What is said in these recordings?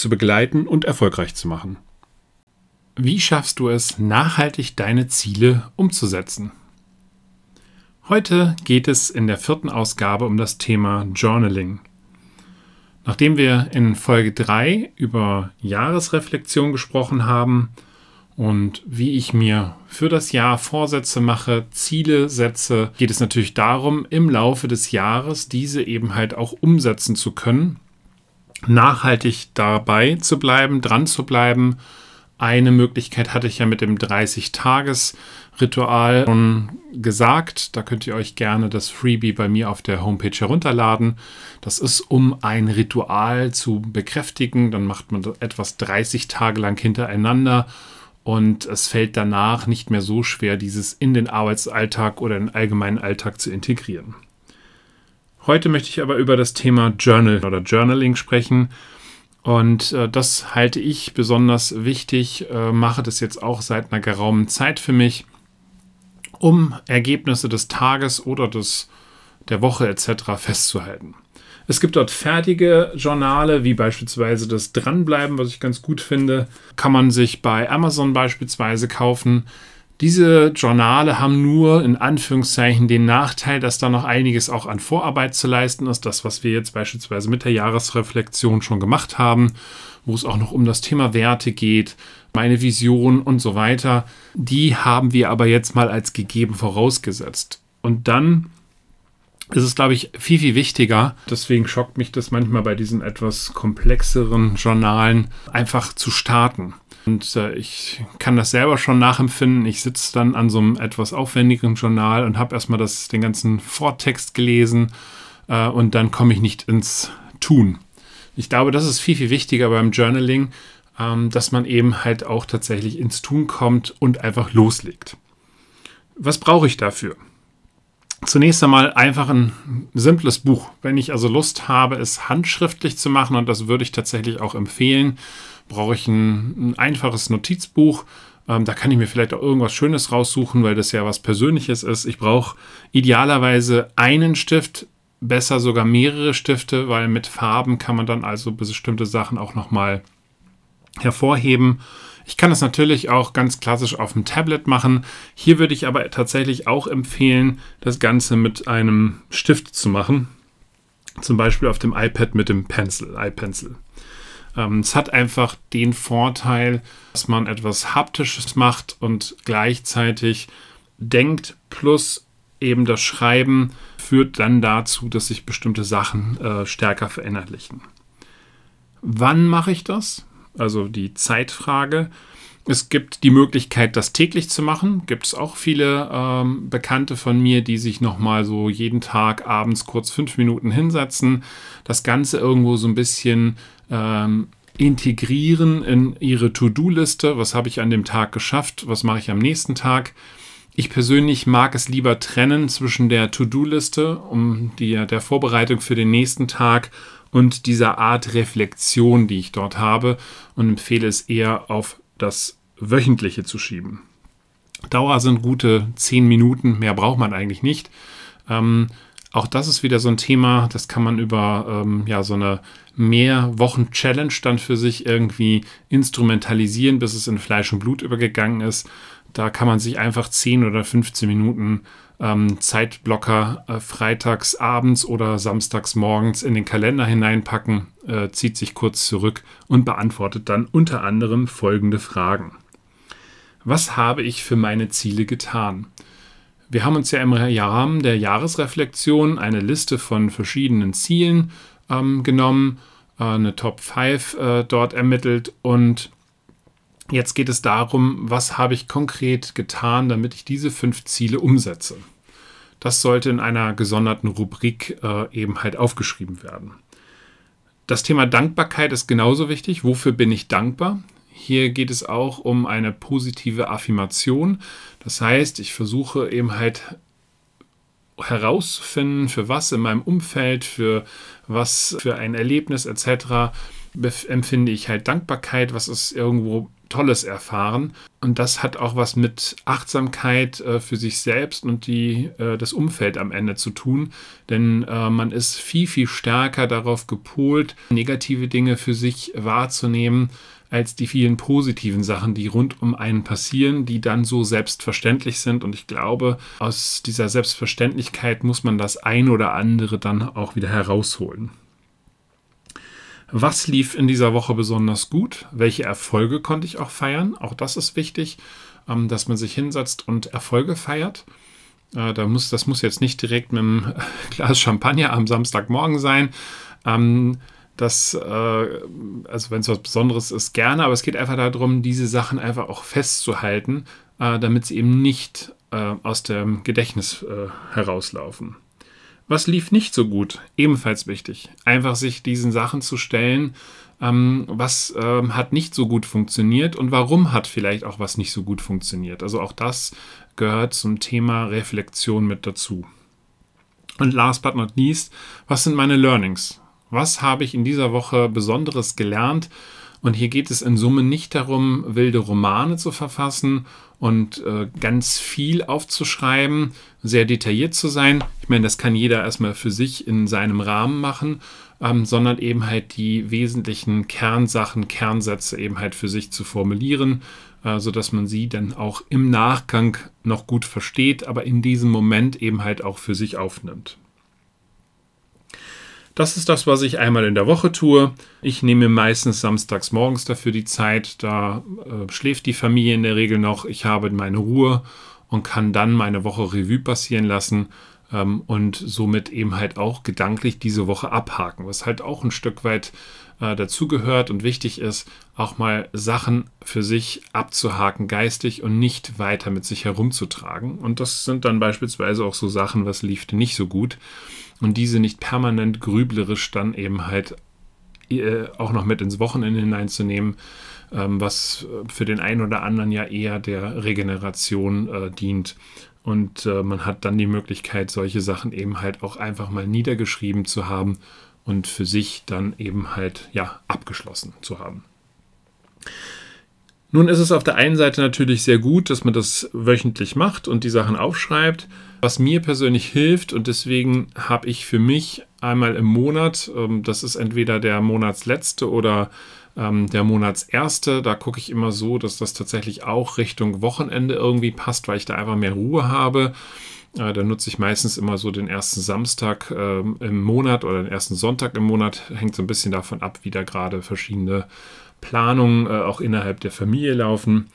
zu begleiten und erfolgreich zu machen. Wie schaffst du es, nachhaltig deine Ziele umzusetzen? Heute geht es in der vierten Ausgabe um das Thema Journaling. Nachdem wir in Folge 3 über Jahresreflexion gesprochen haben und wie ich mir für das Jahr Vorsätze mache, Ziele setze, geht es natürlich darum, im Laufe des Jahres diese eben halt auch umsetzen zu können nachhaltig dabei zu bleiben, dran zu bleiben. Eine Möglichkeit hatte ich ja mit dem 30-Tages-Ritual schon gesagt. Da könnt ihr euch gerne das Freebie bei mir auf der Homepage herunterladen. Das ist, um ein Ritual zu bekräftigen. Dann macht man etwas 30 Tage lang hintereinander und es fällt danach nicht mehr so schwer, dieses in den Arbeitsalltag oder in den allgemeinen Alltag zu integrieren. Heute möchte ich aber über das Thema Journal oder Journaling sprechen. Und äh, das halte ich besonders wichtig, äh, mache das jetzt auch seit einer geraumen Zeit für mich, um Ergebnisse des Tages oder des, der Woche etc. festzuhalten. Es gibt dort fertige Journale, wie beispielsweise das Dranbleiben, was ich ganz gut finde. Kann man sich bei Amazon beispielsweise kaufen. Diese Journale haben nur in Anführungszeichen den Nachteil, dass da noch einiges auch an Vorarbeit zu leisten ist. Das, was wir jetzt beispielsweise mit der Jahresreflexion schon gemacht haben, wo es auch noch um das Thema Werte geht, meine Vision und so weiter. Die haben wir aber jetzt mal als gegeben vorausgesetzt. Und dann ist es, glaube ich, viel, viel wichtiger. Deswegen schockt mich das manchmal bei diesen etwas komplexeren Journalen, einfach zu starten. Und äh, ich kann das selber schon nachempfinden. Ich sitze dann an so einem etwas aufwendigeren Journal und habe erstmal das, den ganzen Vortext gelesen äh, und dann komme ich nicht ins Tun. Ich glaube, das ist viel, viel wichtiger beim Journaling, ähm, dass man eben halt auch tatsächlich ins Tun kommt und einfach loslegt. Was brauche ich dafür? Zunächst einmal einfach ein simples Buch. Wenn ich also Lust habe, es handschriftlich zu machen, und das würde ich tatsächlich auch empfehlen, brauche ich ein, ein einfaches Notizbuch. Ähm, da kann ich mir vielleicht auch irgendwas Schönes raussuchen, weil das ja was Persönliches ist. Ich brauche idealerweise einen Stift, besser sogar mehrere Stifte, weil mit Farben kann man dann also bestimmte Sachen auch nochmal hervorheben. Ich kann das natürlich auch ganz klassisch auf dem Tablet machen. Hier würde ich aber tatsächlich auch empfehlen, das Ganze mit einem Stift zu machen. Zum Beispiel auf dem iPad mit dem Pencil, iPencil. Ähm, es hat einfach den Vorteil, dass man etwas Haptisches macht und gleichzeitig denkt, plus eben das Schreiben führt dann dazu, dass sich bestimmte Sachen äh, stärker verinnerlichen. Wann mache ich das? Also die Zeitfrage. Es gibt die Möglichkeit, das täglich zu machen. Gibt es auch viele ähm, Bekannte von mir, die sich nochmal so jeden Tag abends kurz fünf Minuten hinsetzen, das Ganze irgendwo so ein bisschen ähm, integrieren in ihre To-Do-Liste. Was habe ich an dem Tag geschafft? Was mache ich am nächsten Tag? Ich persönlich mag es lieber trennen zwischen der To-Do-Liste, um die, der Vorbereitung für den nächsten Tag und dieser Art Reflexion, die ich dort habe, und empfehle es eher auf das Wöchentliche zu schieben. Dauer sind gute zehn Minuten, mehr braucht man eigentlich nicht. Ähm, auch das ist wieder so ein Thema, das kann man über ähm, ja, so eine mehr Wochen Challenge dann für sich irgendwie instrumentalisieren, bis es in Fleisch und Blut übergegangen ist. Da kann man sich einfach 10 oder 15 Minuten ähm, Zeitblocker äh, freitags abends oder samstags morgens in den Kalender hineinpacken, äh, zieht sich kurz zurück und beantwortet dann unter anderem folgende Fragen. Was habe ich für meine Ziele getan? Wir haben uns ja im Rahmen der Jahresreflexion eine Liste von verschiedenen Zielen ähm, genommen, äh, eine Top 5 äh, dort ermittelt und jetzt geht es darum, was habe ich konkret getan, damit ich diese fünf Ziele umsetze. Das sollte in einer gesonderten Rubrik äh, eben halt aufgeschrieben werden. Das Thema Dankbarkeit ist genauso wichtig. Wofür bin ich dankbar? Hier geht es auch um eine positive Affirmation. Das heißt, ich versuche eben halt herauszufinden, für was in meinem Umfeld, für was für ein Erlebnis etc. empfinde ich halt Dankbarkeit, was ist irgendwo Tolles erfahren. Und das hat auch was mit Achtsamkeit äh, für sich selbst und die, äh, das Umfeld am Ende zu tun. Denn äh, man ist viel, viel stärker darauf gepolt, negative Dinge für sich wahrzunehmen, als die vielen positiven Sachen, die rund um einen passieren, die dann so selbstverständlich sind. Und ich glaube, aus dieser Selbstverständlichkeit muss man das ein oder andere dann auch wieder herausholen. Was lief in dieser Woche besonders gut? Welche Erfolge konnte ich auch feiern? Auch das ist wichtig, ähm, dass man sich hinsetzt und Erfolge feiert. Äh, da muss, das muss jetzt nicht direkt mit einem Glas Champagner am Samstagmorgen sein. Ähm, das, äh, also wenn es was Besonderes ist, gerne, aber es geht einfach darum, diese Sachen einfach auch festzuhalten, äh, damit sie eben nicht aus dem Gedächtnis herauslaufen. Was lief nicht so gut? Ebenfalls wichtig. Einfach sich diesen Sachen zu stellen, ähm, was ähm, hat nicht so gut funktioniert und warum hat vielleicht auch was nicht so gut funktioniert. Also auch das gehört zum Thema Reflexion mit dazu. Und last but not least, was sind meine Learnings? Was habe ich in dieser Woche Besonderes gelernt? Und hier geht es in Summe nicht darum, wilde Romane zu verfassen und äh, ganz viel aufzuschreiben, sehr detailliert zu sein. Ich meine, das kann jeder erstmal für sich in seinem Rahmen machen, ähm, sondern eben halt die wesentlichen Kernsachen, Kernsätze eben halt für sich zu formulieren, äh, sodass man sie dann auch im Nachgang noch gut versteht, aber in diesem Moment eben halt auch für sich aufnimmt. Das ist das, was ich einmal in der Woche tue. Ich nehme meistens samstags morgens dafür die Zeit. Da äh, schläft die Familie in der Regel noch. Ich habe meine Ruhe und kann dann meine Woche Revue passieren lassen ähm, und somit eben halt auch gedanklich diese Woche abhaken, was halt auch ein Stück weit äh, dazugehört und wichtig ist, auch mal Sachen für sich abzuhaken geistig und nicht weiter mit sich herumzutragen. Und das sind dann beispielsweise auch so Sachen, was lief nicht so gut und diese nicht permanent grüblerisch dann eben halt äh, auch noch mit ins Wochenende hineinzunehmen, ähm, was für den einen oder anderen ja eher der Regeneration äh, dient. Und äh, man hat dann die Möglichkeit, solche Sachen eben halt auch einfach mal niedergeschrieben zu haben und für sich dann eben halt ja abgeschlossen zu haben. Nun ist es auf der einen Seite natürlich sehr gut, dass man das wöchentlich macht und die Sachen aufschreibt. Was mir persönlich hilft und deswegen habe ich für mich einmal im Monat, ähm, das ist entweder der Monatsletzte oder ähm, der Monatserste, da gucke ich immer so, dass das tatsächlich auch Richtung Wochenende irgendwie passt, weil ich da einfach mehr Ruhe habe. Äh, da nutze ich meistens immer so den ersten Samstag äh, im Monat oder den ersten Sonntag im Monat. Hängt so ein bisschen davon ab, wie da gerade verschiedene Planungen äh, auch innerhalb der Familie laufen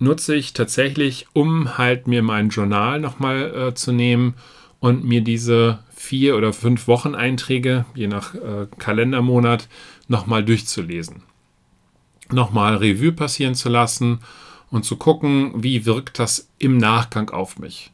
nutze ich tatsächlich, um halt mir mein Journal nochmal äh, zu nehmen und mir diese vier oder fünf Wocheneinträge, je nach äh, Kalendermonat, nochmal durchzulesen. Nochmal Revue passieren zu lassen und zu gucken, wie wirkt das im Nachgang auf mich.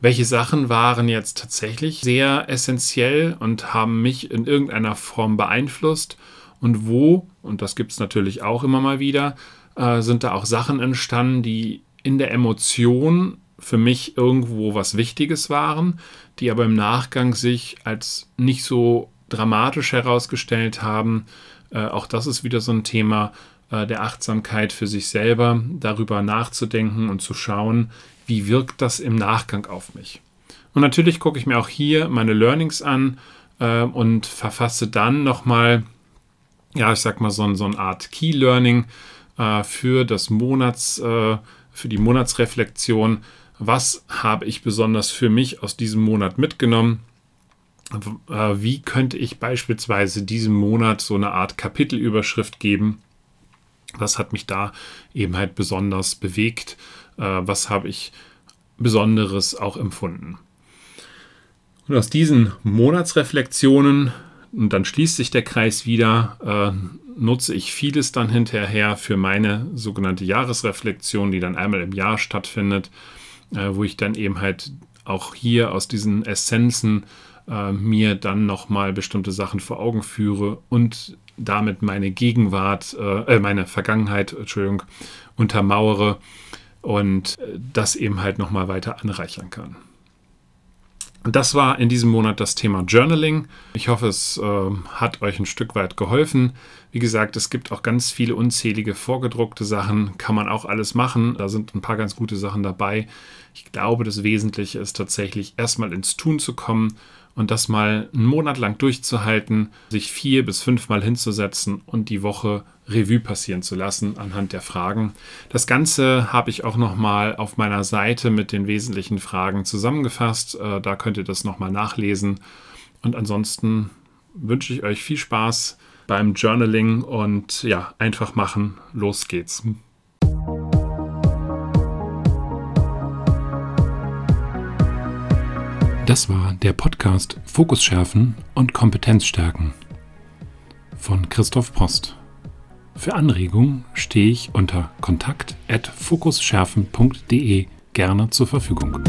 Welche Sachen waren jetzt tatsächlich sehr essentiell und haben mich in irgendeiner Form beeinflusst und wo, und das gibt es natürlich auch immer mal wieder, äh, sind da auch Sachen entstanden, die in der Emotion für mich irgendwo was Wichtiges waren, die aber im Nachgang sich als nicht so dramatisch herausgestellt haben. Äh, auch das ist wieder so ein Thema äh, der Achtsamkeit für sich selber, darüber nachzudenken und zu schauen, wie wirkt das im Nachgang auf mich. Und natürlich gucke ich mir auch hier meine Learnings an äh, und verfasse dann nochmal, ja, ich sag mal, so, so eine Art Key Learning, äh, für das Monats, äh, für die Monatsreflexion. Was habe ich besonders für mich aus diesem Monat mitgenommen? Äh, wie könnte ich beispielsweise diesem Monat so eine Art Kapitelüberschrift geben? Was hat mich da eben halt besonders bewegt? Äh, was habe ich Besonderes auch empfunden? Und aus diesen Monatsreflexionen, und dann schließt sich der Kreis wieder, äh, nutze ich vieles dann hinterher für meine sogenannte Jahresreflexion, die dann einmal im Jahr stattfindet, äh, wo ich dann eben halt auch hier aus diesen Essenzen äh, mir dann nochmal bestimmte Sachen vor Augen führe und damit meine Gegenwart, äh, äh, meine Vergangenheit, Entschuldigung, untermauere und äh, das eben halt nochmal weiter anreichern kann. Das war in diesem Monat das Thema Journaling. Ich hoffe, es äh, hat euch ein Stück weit geholfen. Wie gesagt, es gibt auch ganz viele unzählige vorgedruckte Sachen, kann man auch alles machen. Da sind ein paar ganz gute Sachen dabei. Ich glaube, das Wesentliche ist tatsächlich erstmal ins Tun zu kommen und das mal einen Monat lang durchzuhalten, sich vier bis fünfmal hinzusetzen und die Woche Revue passieren zu lassen anhand der Fragen. Das Ganze habe ich auch nochmal auf meiner Seite mit den wesentlichen Fragen zusammengefasst. Äh, da könnt ihr das nochmal nachlesen. Und ansonsten wünsche ich euch viel Spaß beim Journaling und ja, einfach machen. Los geht's. Das war der Podcast Fokus schärfen und Kompetenz stärken von Christoph Post. Für Anregungen stehe ich unter kontakt@fokusschärfen.de gerne zur Verfügung.